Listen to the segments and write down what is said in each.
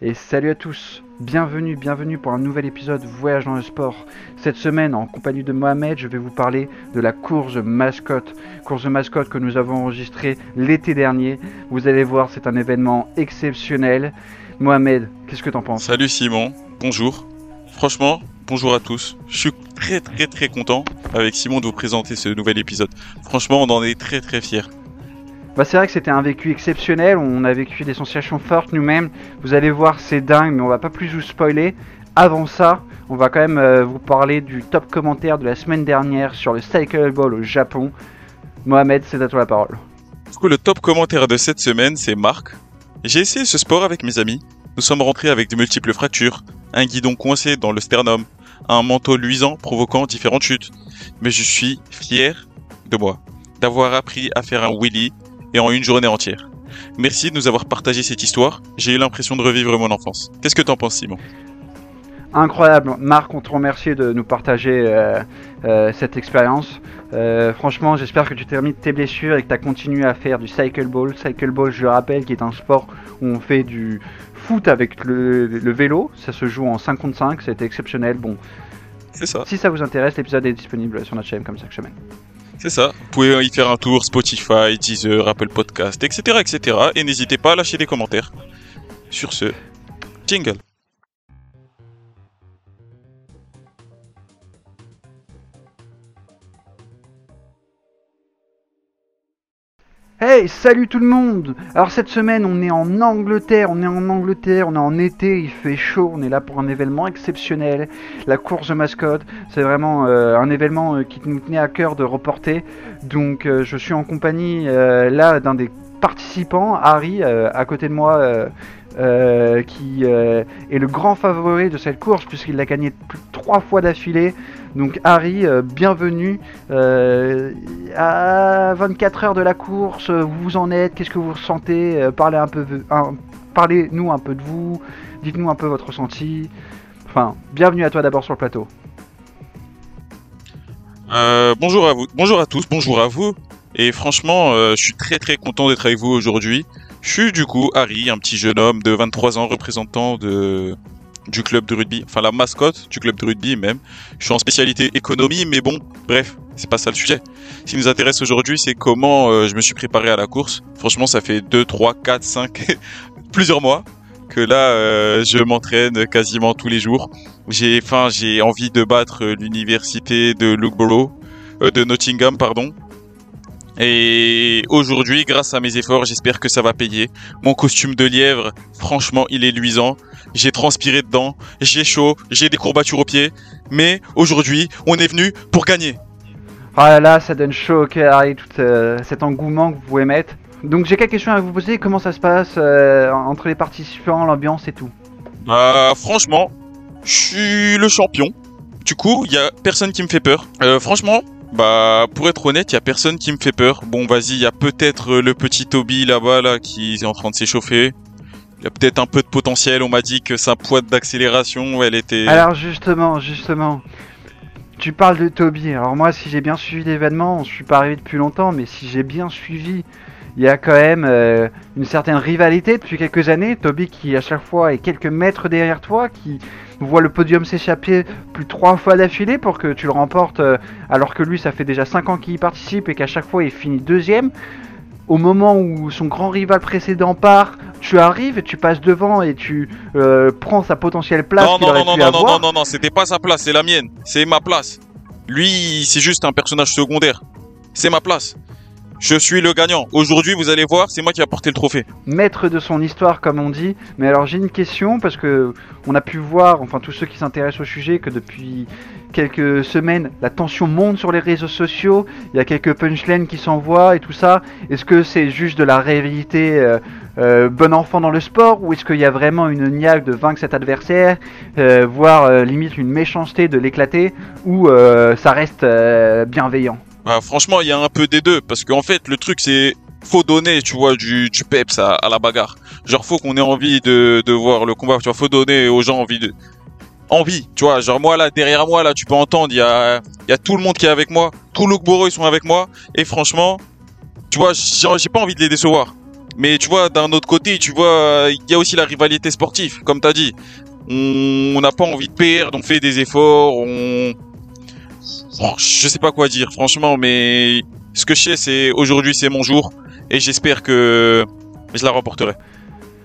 Et salut à tous, bienvenue, bienvenue pour un nouvel épisode Voyage dans le sport. Cette semaine, en compagnie de Mohamed, je vais vous parler de la course mascotte. Course mascotte que nous avons enregistrée l'été dernier. Vous allez voir, c'est un événement exceptionnel. Mohamed, qu'est-ce que t'en penses? Salut Simon, bonjour. Franchement, bonjour à tous. Je suis très très très content avec Simon de vous présenter ce nouvel épisode. Franchement, on en est très très fiers. Bah, c'est vrai que c'était un vécu exceptionnel, on a vécu des sensations fortes nous-mêmes. Vous allez voir, c'est dingue, mais on va pas plus vous spoiler. Avant ça, on va quand même euh, vous parler du top commentaire de la semaine dernière sur le Cycle Ball au Japon. Mohamed, c'est à toi la parole. Du coup, le top commentaire de cette semaine, c'est Marc. J'ai essayé ce sport avec mes amis. Nous sommes rentrés avec de multiples fractures, un guidon coincé dans le sternum, un manteau luisant provoquant différentes chutes. Mais je suis fier de moi, d'avoir appris à faire un wheelie et en une journée entière. Merci de nous avoir partagé cette histoire. J'ai eu l'impression de revivre mon enfance. Qu'est-ce que t'en penses, Simon? Incroyable. Marc, on te remercie de nous partager euh, euh, cette expérience. Euh, franchement, j'espère que tu termines tes blessures et que tu as continué à faire du cycle ball. Cycle ball, je le rappelle, qui est un sport où on fait du foot avec le, le vélo. Ça se joue en 5 contre 5. C'était exceptionnel. Bon, C'est ça. si ça vous intéresse, l'épisode est disponible sur notre chaîne comme chaque semaine. C'est ça. Vous pouvez y faire un tour Spotify, Deezer, Apple Podcast, etc., etc. Et n'hésitez pas à lâcher des commentaires. Sur ce, jingle. Hey, salut tout le monde Alors cette semaine, on est en Angleterre, on est en Angleterre, on est en été, il fait chaud, on est là pour un événement exceptionnel, la course de mascotte. C'est vraiment euh, un événement euh, qui nous tenait à cœur de reporter. Donc euh, je suis en compagnie là d'un des participants, Harry, à côté de moi, euh, qui euh, est le grand favori de cette course puisqu'il l'a gagné plus de trois fois d'affilée. Donc Harry, euh, bienvenue à 24 heures de la course. Vous en êtes? Qu'est-ce que vous ressentez? Parlez un peu, parlez-nous un peu de vous. Dites-nous un peu votre ressenti. Enfin, bienvenue à toi d'abord sur le plateau. Bonjour à vous, bonjour à tous, bonjour à vous. Et franchement, euh, je suis très très content d'être avec vous aujourd'hui. Je suis du coup Harry, un petit jeune homme de 23 ans, représentant de du club de rugby, enfin la mascotte du club de rugby même. Je suis en spécialité économie, mais bon, bref, c'est pas ça le sujet. Ce qui nous intéresse aujourd'hui, c'est comment euh, je me suis préparé à la course. Franchement, ça fait 2, 3, 4, 5, plusieurs mois que là, euh, je m'entraîne quasiment tous les jours. J'ai, enfin, j'ai envie de battre l'université de de Nottingham, pardon. Et aujourd'hui, grâce à mes efforts, j'espère que ça va payer. Mon costume de lièvre, franchement, il est luisant. J'ai transpiré dedans, j'ai chaud, j'ai des courbatures aux pieds. Mais aujourd'hui, on est venu pour gagner. Ah là là, ça donne chaud au cœur, Harry, tout euh, cet engouement que vous pouvez mettre. Donc j'ai quelques questions à vous poser. Comment ça se passe euh, entre les participants, l'ambiance et tout? Bah, franchement, je suis le champion. Du coup, il y a personne qui me fait peur. Euh, franchement, bah, pour être honnête, il y a personne qui me fait peur. Bon, vas-y, il y a peut-être euh, le petit Toby là-bas, là, qui est en train de s'échauffer. Il y a peut-être un peu de potentiel. On m'a dit que sa pointe d'accélération, elle était. Alors justement, justement, tu parles de Toby. Alors moi, si j'ai bien suivi l'événement, je suis pas arrivé depuis longtemps, mais si j'ai bien suivi, il y a quand même euh, une certaine rivalité depuis quelques années. Toby qui à chaque fois est quelques mètres derrière toi, qui voit le podium s'échapper plus de trois fois d'affilée pour que tu le remportes, euh, alors que lui, ça fait déjà cinq ans qu'il y participe et qu'à chaque fois il finit deuxième. Au moment où son grand rival précédent part, tu arrives et tu passes devant et tu euh, prends sa potentielle place non, non, aurait non, pu non, non, avoir. non, non, non, c'était pas sa place, c'est la mienne. C'est ma place. Lui, c'est juste un personnage secondaire. C'est ma place. Je suis le gagnant. Aujourd'hui, vous allez voir, c'est moi qui ai apporté le trophée. maître de son histoire comme on dit. Mais alors j'ai une question parce que on a pu voir, enfin tous ceux qui s'intéressent au sujet, que depuis quelques semaines la tension monte sur les réseaux sociaux. Il y a quelques punchlines qui s'envoient et tout ça. Est-ce que c'est juste de la réalité euh, euh, bon enfant dans le sport ou est-ce qu'il y a vraiment une niaque de vaincre cet adversaire, euh, voire limite une méchanceté de l'éclater ou ça reste bienveillant? Bah, franchement, il y a un peu des deux. Parce qu'en fait, le truc, c'est. Faut donner, tu vois, du, du peps à, la bagarre. Genre, faut qu'on ait envie de, voir le combat. Tu vois, faut donner aux gens envie de. Envie, tu vois. Genre, moi, là, derrière moi, là, tu peux entendre, il y a, tout le monde qui est avec moi. Tout Loughborough, ils sont avec moi. Et franchement, tu vois, j'ai j'ai pas envie de les décevoir. Mais tu vois, d'un autre côté, tu vois, il y a aussi la rivalité sportive, comme t'as dit. On n'a pas envie de perdre, on fait des efforts. Je sais pas quoi dire, franchement, mais ce que je sais, c'est aujourd'hui, c'est mon jour, et j'espère que je la remporterai.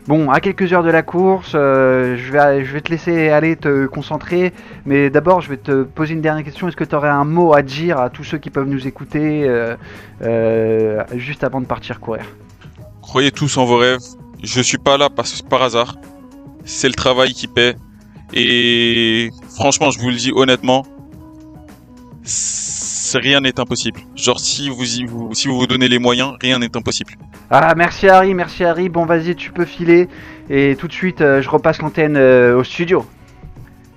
Bon, à quelques heures de la course, euh, je, vais, je vais te laisser aller te concentrer, mais d'abord je vais te poser une dernière question. Est-ce que tu aurais un mot à dire à tous ceux qui peuvent nous écouter euh, euh, juste avant de partir courir? Croyez tous en vos rêves. Je suis pas là parce, par hasard. C'est le travail qui paie. Et franchement, je vous le dis honnêtement, rien n'est impossible. Genre si vous, vous, si vous vous donnez les moyens, rien n'est impossible. Ah merci Harry, merci Harry. Bon vas-y, tu peux filer et tout de suite euh, je repasse l'antenne euh, au studio.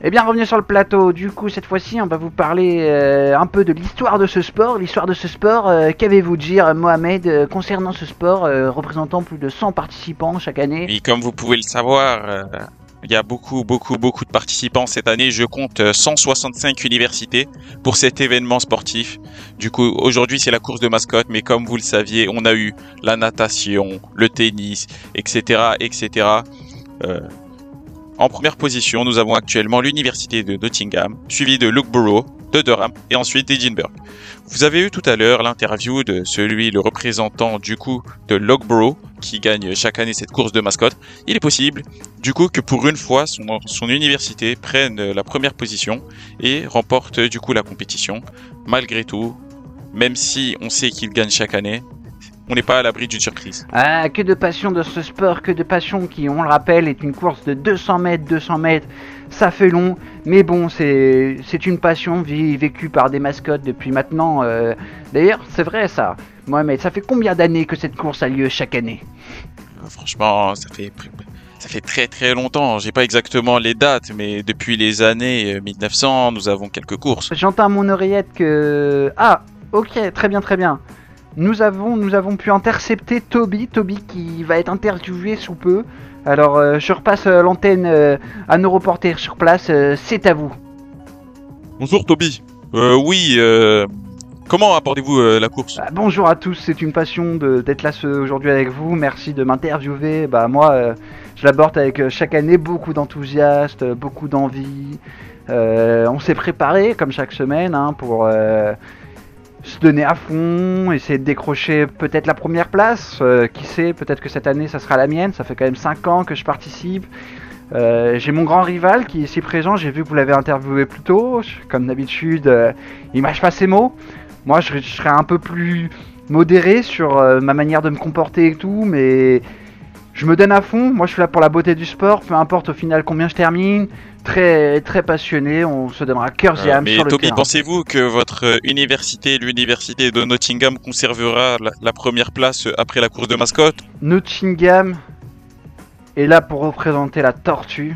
Eh bien, revenez sur le plateau. Du coup, cette fois-ci, on va vous parler euh, un peu de l'histoire de ce sport. L'histoire de ce sport, qu'avez-vous dire, Mohamed, concernant ce sport, représentant plus de 100 participants chaque année? Et comme vous pouvez le savoir, il y a beaucoup, beaucoup, beaucoup de participants cette année. Je compte 165 euh, universités pour cet événement sportif. Du coup, aujourd'hui, c'est la course de mascotte, mais comme vous le saviez, on a eu la natation, le tennis, etc., etc. Euh, en première position, nous avons actuellement l'université de Nottingham, suivi de Loughborough, de Durham et ensuite d'Edinburgh. Vous avez eu tout à l'heure l'interview de celui, le représentant du coup de Loughborough, qui gagne chaque année cette course de mascotte. Il est possible du coup que pour une fois son, son université prenne la première position et remporte du coup la compétition. Malgré tout, même si on sait qu'il gagne chaque année, on n'est pas à l'abri d'une surprise. Ah, que de passion de ce sport, que de passion qui, on le rappelle, est une course de 200 mètres, 200 mètres. Ça fait long, mais bon, c'est une passion vécue par des mascottes depuis maintenant. Euh, d'ailleurs, c'est vrai ça. Mohamed, ça fait combien d'années que cette course a lieu chaque année? Euh, Franchement, ça fait ça fait très très longtemps. J'ai pas exactement les dates, mais depuis les années 1900, euh, nous avons quelques courses. J'entends à mon oreillette que ah, ok, très bien, très bien nous avons, nous avons pu intercepter Toby, Toby qui va être interviewé sous peu. Alors euh, je repasse euh, l'antenne euh, à nos reporters sur place, c'est à vous. Bonjour Toby. oui, comment abordez-vous la course? Bah, Bonjour à tous, c'est une passion d'être là aujourd'hui avec vous. Merci de m'interviewer. Bah moi, je l'aborde avec chaque année beaucoup d'enthousiasme, beaucoup d'envie. on s'est préparé comme chaque semaine hein, pour se donner à fond, essayer de décrocher peut-être la première place. Euh, qui sait, peut-être que cette année ça sera la mienne. Ça fait quand même 5 ans que je participe. Euh, j'ai mon grand rival qui est ici présent. J'ai vu que vous l'avez interviewé plus tôt. Comme d'habitude, euh, il mâche pas ses mots. Moi, je, je, serais un peu plus modéré sur ma manière de me comporter et tout, mais je me donne à fond. Moi, je suis là pour la beauté du sport. Peu importe au final combien je termine. Très, très passionné. On se donnera cœur et euh, âme mais sur le Toby, pensez-vous que votre euh, université, l'université de Nottingham, conservera la, première place après la course de mascotte? Nottingham est là pour représenter la tortue.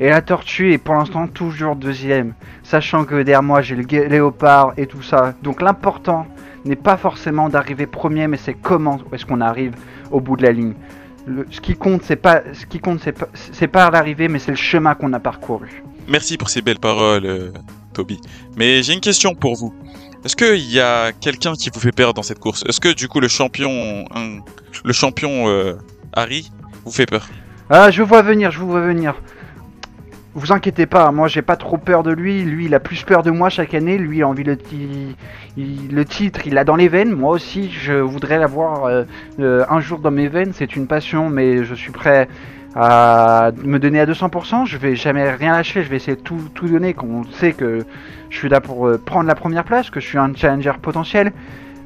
Et la tortue est pour l'instant toujours deuxième. Sachant que derrière moi j'ai le léopard et tout ça. Donc l'important n'est pas forcément d'arriver premier, mais c'est comment est-ce qu'on arrive au bout de la ligne ce qui compte, c'est pas, ce qui compte, c'est pas, c'est pas l'arrivée, mais c'est le chemin qu'on a parcouru. Merci pour ces belles paroles, euh, Toby. Mais j'ai une question pour vous. Est-ce qu'il y a quelqu'un qui vous fait peur dans cette course? Est-ce que du coup le champion, le champion euh, Harry, vous fait peur? Ah, je vous vois venir, je vous vois venir vous inquiétez pas, moi j'ai pas trop peur de lui. Lui, il a plus peur de moi chaque année. Lui, il a envie le, le titre, il l'a dans les veines. Moi aussi, je voudrais l'avoir euh, euh, un jour dans mes veines. C'est une passion, mais je suis prêt à me donner à 200%. Je vais jamais rien lâcher. Je vais essayer de tout, tout donner. Qu'on sait que je suis là pour euh, prendre la première place, que je suis un challenger potentiel.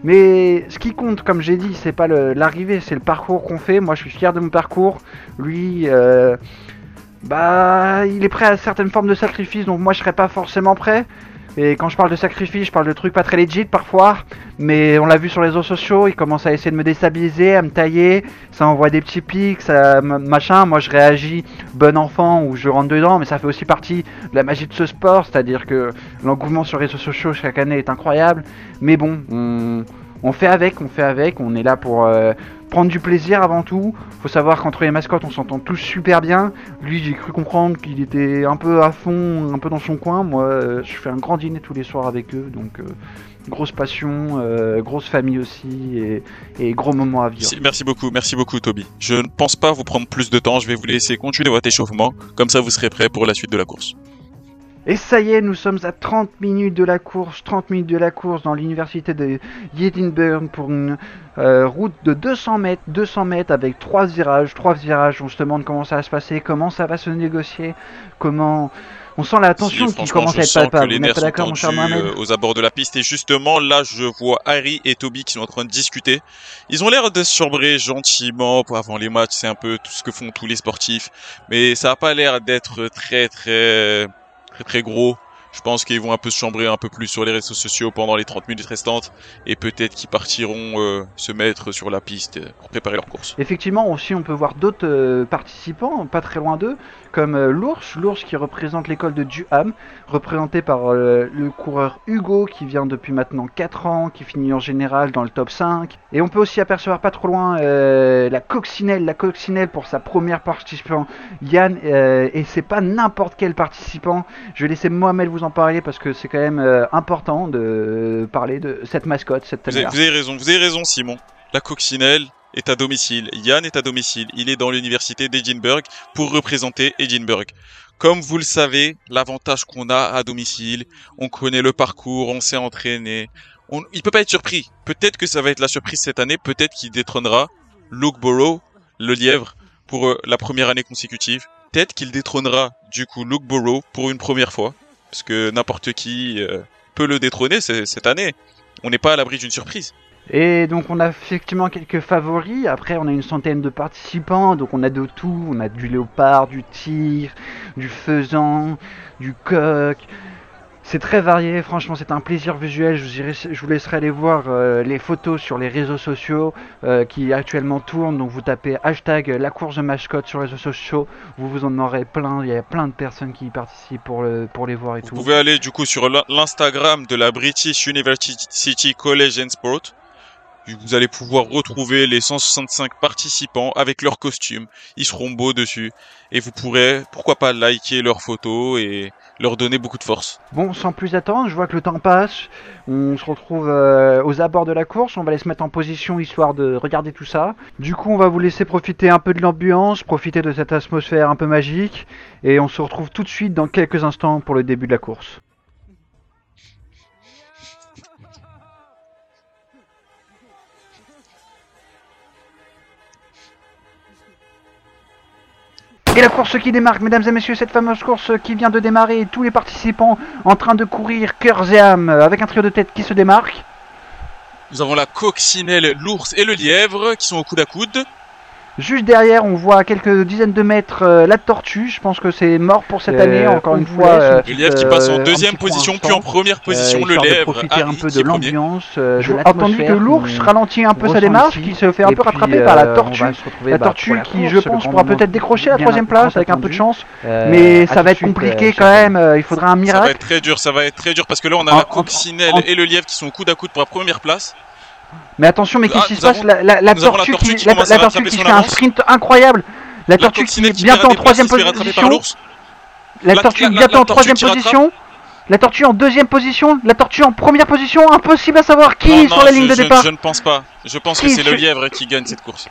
Mais ce qui compte, comme j'ai dit, c'est pas l'arrivée, c'est le parcours qu'on fait. Moi, je suis fier de mon parcours. Lui bah, il est prêt à certaines formes de sacrifice, donc moi je serais pas forcément prêt. Et quand je parle de sacrifice, je parle de trucs pas très legit parfois, mais on l'a vu sur les réseaux sociaux, il commence à essayer de me déstabiliser, à me tailler, ça envoie des petits pics, ça machin, moi je réagis bon enfant ou je rentre dedans, mais ça fait aussi partie de la magie de ce sport, c'est-à-dire que l'engouement sur les réseaux sociaux chaque année est incroyable, mais bon, on, fait avec, on fait avec, on est là pour, euh, prendre du plaisir avant tout. Faut savoir qu'entre les mascottes, on s'entend tous super bien. Lui, j'ai cru comprendre qu'il était un peu à fond, un peu dans son coin. Moi, euh, je fais un grand dîner tous les soirs avec eux, donc euh, grosse passion, euh, grosse famille aussi, et, et gros moments à vivre. Merci beaucoup, merci beaucoup Toby. Je ne pense pas vous prendre plus de temps, je vais vous laisser continuer votre échauffement, comme ça vous serez prêt pour la suite de la course. Et ça y est, nous sommes à 30 minutes de la course, 30 minutes de la course dans l'université de Edinburgh pour une euh, route de 200 mètres, 200 mètres avec trois virages, trois virages. On se demande comment ça va se passer, comment ça va se négocier, comment. On sent la tension Si, qui commence à être palpable. Vous n'êtes pas d'accord, mon cher tendus Mohamed euh, aux abords de la piste. Et justement, là, je vois Harry et Toby qui sont en train de discuter. Ils ont l'air de se chambrer gentiment pour avant les matchs. C'est un peu tout ce que font tous les sportifs. Mais ça a pas l'air d'être très, très, très, très gros. Je pense qu'ils vont un peu se chambrer un peu plus sur les réseaux sociaux pendant les 30 minutes restantes. Et peut-être qu'ils partiront euh, se mettre sur la piste pour préparer leur course. Effectivement, aussi, on peut voir d'autres euh, participants, pas très loin d'eux, comme euh, l'ours, l'ours qui représente l'école de Duham, représenté par le coureur Hugo qui vient depuis maintenant 4 ans, qui finit en général dans le top 5. Et on peut aussi apercevoir pas trop loin la coccinelle, la coccinelle pour sa première participant, Yann, et c'est pas n'importe quel participant. Je vais laisser Mohamed vous en parler parce que c'est quand même euh, important de parler de cette mascotte, cette Vous avez, vous avez raison, vous avez raison, Simon. La coccinelle est à domicile. Yann est à domicile. Il est dans l'université d'Edinburgh pour représenter Edinburgh. Comme vous le savez, l'avantage qu'on a à domicile, on connaît le parcours, on s'est entraîné. On, il peut pas être surpris. Peut-être que ça va être la surprise cette année. Peut-être qu'il détrônera Luke Burrow, le lièvre, pour euh, la première année consécutive. Peut-être qu'il détrônera du coup Luke Burrow pour une première fois, parce que n'importe qui euh, peut le détrôner cette année. On n'est pas à l'abri d'une surprise. Et donc on a effectivement quelques favoris, après on a une centaine de participants, donc on a de tout, on a du léopard, du tigre, du faisan, du coq. C'est très varié, franchement c'est un plaisir visuel, je vous, irai- je vous laisserai aller voir euh, les photos sur les réseaux sociaux euh, qui actuellement tournent, donc vous tapez hashtag la course de mascotte sur les réseaux sociaux, vous vous en aurez plein, il y a plein de personnes qui y participent pour, le, pour les voir et Vous tout. pouvez aller du coup sur l'in- l'Instagram de la British University College and Sport. Vous allez pouvoir retrouver les 165 participants avec leurs costumes. Ils seront beaux dessus. Et vous pourrez, pourquoi pas, liker leurs photos et leur donner beaucoup de force. Bon, sans plus attendre, je vois que le temps passe. On se retrouve euh, aux abords de la course. On va aller se mettre en position histoire de regarder tout ça. Du coup, on va vous laisser profiter un peu de l'ambiance, profiter de cette atmosphère un peu magique. Et on se retrouve tout de suite dans quelques instants pour le début de la course. Et la course qui démarre, mesdames et messieurs, cette fameuse course qui vient de démarrer, tous les participants en train de courir cœurs et âme, avec un trio de tête qui se démarque. Nous avons la coccinelle, l'ours et le lièvre qui sont au coude à coude. Juste derrière, on voit à quelques dizaines de mètres euh, la tortue. Je pense que c'est mort pour cette Euh, année, encore on une fois. laisse euh, Le lièvre qui passe euh, en un deuxième position, puis en première position, euh, le lièvre. profiter un Harry peu de l'ambiance, euh, de entendu que l'ours ralentit un peu sa démarche, qui se fait un peu puis, rattraper par la euh, tortue. La bah, tortue qui, course, je le pense, pourra peut-être décrocher la troisième place avec un peu de chance. Euh, Mais ça va être compliqué euh, quand même. euh, Il faudra un Ça va miracle. être très dur, ça va être très dur parce que là on a la coccinelle et le lièvre qui sont coude à coude pour la première place. Mais attention, mais qu'est-ce Ah, qui se nous passe la, la- la nous avons la tortue qui, la, tortue fait un sprint incroyable. La tortue qui est bientôt en troisième se position. La tortue bientôt en troisième position. La tortue en deuxième position. La tortue en première position. Impossible à savoir qui Non, est non, sur la je- ligne de je- départ. Je ne pense pas. Je pense que c'est le lièvre qui gagne cette course.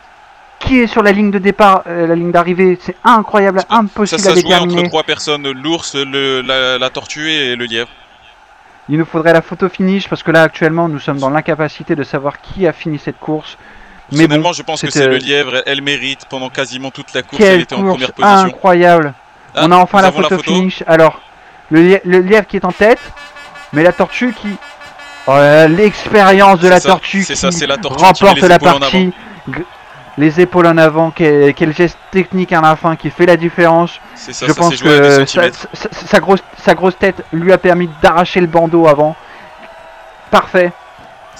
Qui est sur la ligne de départ, euh, la ligne d'arrivée. C'est incroyable, Ça, impossible ça à se jouait entre déterminer. trois personnes, l'ours, la tortue et le lièvre. Il nous faudrait la photo finish parce que là actuellement nous sommes dans l'incapacité de savoir qui a fini cette course. Mais bon, je pense que c'est le lièvre. Elle, elle mérite pendant quasiment toute la course. Elle quelle était en course première position. incroyable. Ah, On a enfin la photo, finish. Alors, le, lièvre qui est en tête, mais la tortue qui... Oh l'expérience de la ça, tortue qui ça, c'est la tortue qui remporte la en partie. Les épaules en avant, quel, quel geste technique à la fin qui fait la différence. C'est ça, Je ça pense que sa, centimètres. sa- sa grosse, sa grosse tête lui a permis d'arracher le bandeau avant. Parfait.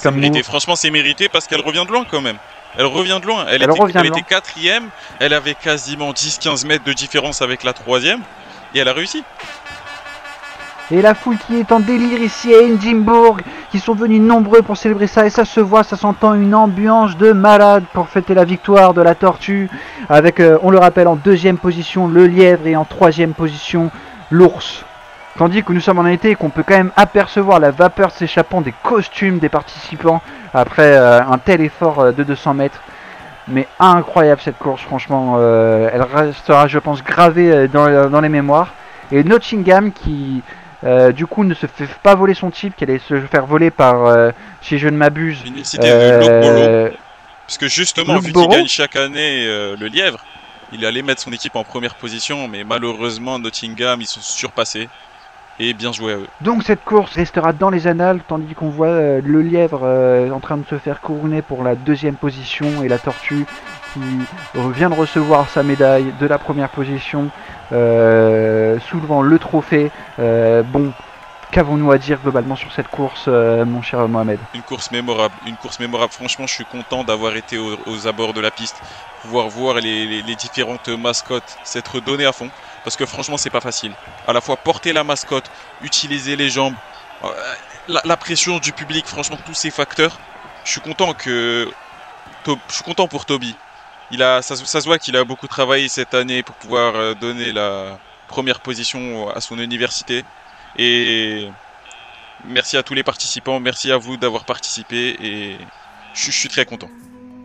Comme mérité. Franchement, c'est mérité parce qu'elle revient de loin quand même. Elle revient de loin. Elle, Elle était, revient elle de était loin. quatrième. Elle avait quasiment 10-15 mètres de différence avec la troisième. Et elle a réussi. Et la foule qui est en délire ici à Edinburgh, qui sont venus nombreux pour célébrer ça et ça se voit, ça s'entend une ambiance de malade pour fêter la victoire de la tortue avec, euh, on le rappelle, en deuxième position le lièvre et en troisième position l'ours. Tandis que nous sommes en été et qu'on peut quand même apercevoir la vapeur s'échappant des costumes des participants après euh, un tel effort euh, de 200 mètres. Mais incroyable cette course, franchement, elle restera, je pense, gravée dans, dans les mémoires. Et Nottingham qui, euh, du coup, ne se fait pas voler son type, qui allait se faire voler par, euh, si je ne m'abuse. Euh, Parce que justement, vu qu'il gagne chaque année le lièvre, il allait mettre son équipe en première position, mais malheureusement, Nottingham, ils sont surpassés. Et bien joué à eux. Donc cette course restera dans les annales, tandis qu'on voit le lièvre en train de se faire couronner pour la deuxième position et la tortue qui vient de recevoir sa médaille de la première position euh, soulevant le trophée. Euh, bon, qu'avons-nous à dire globalement sur cette course, euh, mon cher Mohamed? Une course mémorable, une course mémorable. Franchement, je suis content d'avoir été aux, abords de la piste, pouvoir voir les, différentes mascottes s'être données à fond, parce que franchement, c'est pas facile. À la fois porter la mascotte, utiliser les jambes, la, pression du public, franchement, tous ces facteurs. Je suis content que, je suis content pour Toby il a, ça, se voit qu'il a beaucoup travaillé cette année pour pouvoir euh, donner la première position à son université. Et merci à tous les participants, merci à vous d'avoir participé et je, suis très content.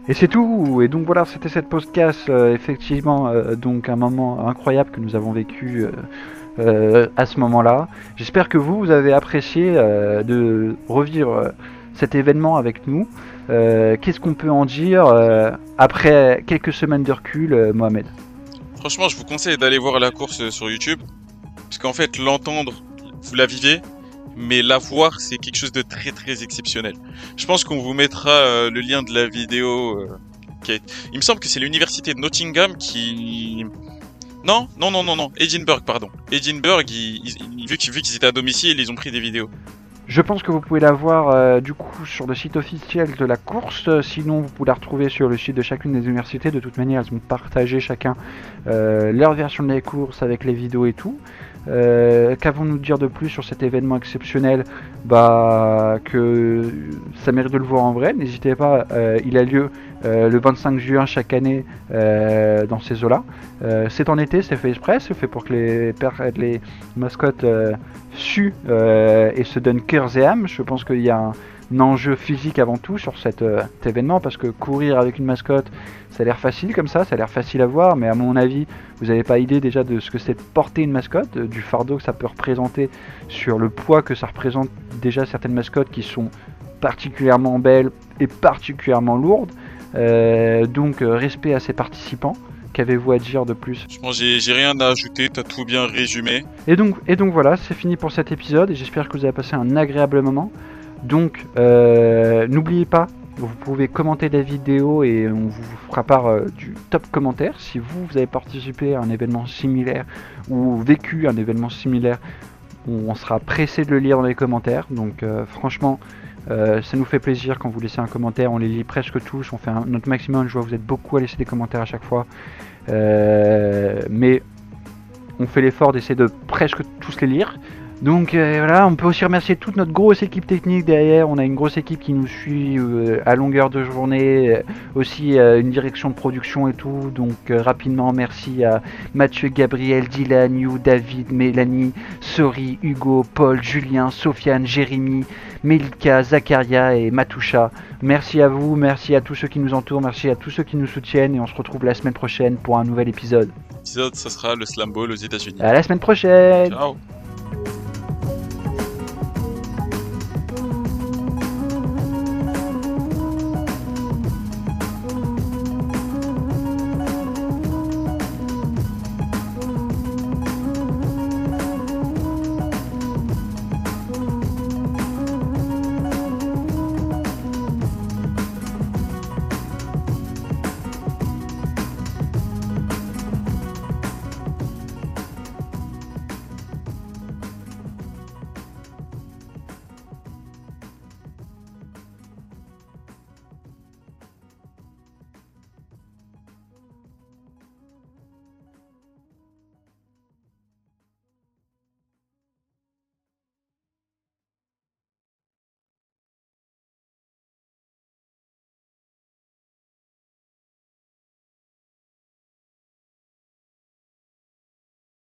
Et c'est tout. Et donc voilà, c'était cette podcast. Euh, effectivement, euh, donc un moment incroyable que nous avons vécu à ce moment-là. J'espère que vous, vous avez apprécié de revivre cet événement avec nous. Qu'est-ce qu'on peut en dire après quelques semaines de recul, euh, Mohamed Franchement, je vous conseille d'aller voir la course sur YouTube. Parce qu'en fait, l'entendre, vous la vivez. Mais la voir, c'est quelque chose de très très exceptionnel. Je pense qu'on vous mettra le lien de la vidéo. Il me semble que c'est l'université de Nottingham qui... Non, non, non, non, non. Edinburgh, pardon. Edinburgh, vu qu'ils étaient à domicile, ils ont pris des vidéos. Je pense que vous pouvez la voir euh, du coup sur le site officiel de la course. Sinon, vous pouvez la retrouver sur le site de chacune des universités. De toute manière, elles ont partagé chacun euh, leur version de la course avec les vidéos et tout. Euh, qu'avons-nous dire de plus sur cet événement exceptionnel? Bah que ça mérite de le voir en vrai. N'hésitez pas, il a lieu le 25 juin chaque année dans ces eaux-là. c'est en été, c'est fait exprès, c'est fait pour que les, mascottes su euh, et se donne cœur et âme. Je pense qu'il y a un, enjeu physique avant tout sur cet, euh, événement parce que courir avec une mascotte, ça a l'air facile comme ça, ça a l'air facile à voir, mais à mon avis, vous n'avez pas idée déjà de ce que c'est de porter une mascotte, euh, du fardeau que ça peut représenter sur le poids que ça représente déjà certaines mascottes qui sont particulièrement belles et particulièrement lourdes. Donc respect à ces participants. Qu'avez-vous à dire de plus? Je pense j'ai rien à ajouter, t'as tout bien résumé. Et donc, et donc voilà, c'est fini pour cet épisode et j'espère que vous avez passé un agréable moment. Donc, euh, n'oubliez pas, vous pouvez commenter la vidéo et on vous fera part euh, du top commentaire. Si vous, vous avez participé à un événement similaire ou vécu un événement similaire, on, sera pressé de le lire dans les commentaires. Donc, euh, franchement, ça nous fait plaisir quand vous laissez un commentaire, on les lit presque tous, on fait notre maximum, je vois vous êtes beaucoup à laisser des commentaires à chaque fois. Euh, mais on fait l'effort d'essayer de presque tous les lire. Donc euh, voilà, on peut aussi remercier toute notre grosse équipe technique derrière. On a une grosse équipe qui nous suit euh, à longueur de journée, aussi une direction de production et tout. Donc rapidement, merci à Mathieu, Gabriel, Dylan, You, David, Mélanie, Sori, Hugo, Paul, Julien, Sofiane, Jérémy, Melika, Zakaria et Matoucha. Merci à vous, merci à tous ceux qui nous entourent, merci à tous ceux qui nous soutiennent et on se retrouve la semaine prochaine pour un nouvel épisode. L'épisode, ce sera le Slam Ball aux États-Unis. À la semaine prochaine. Ciao.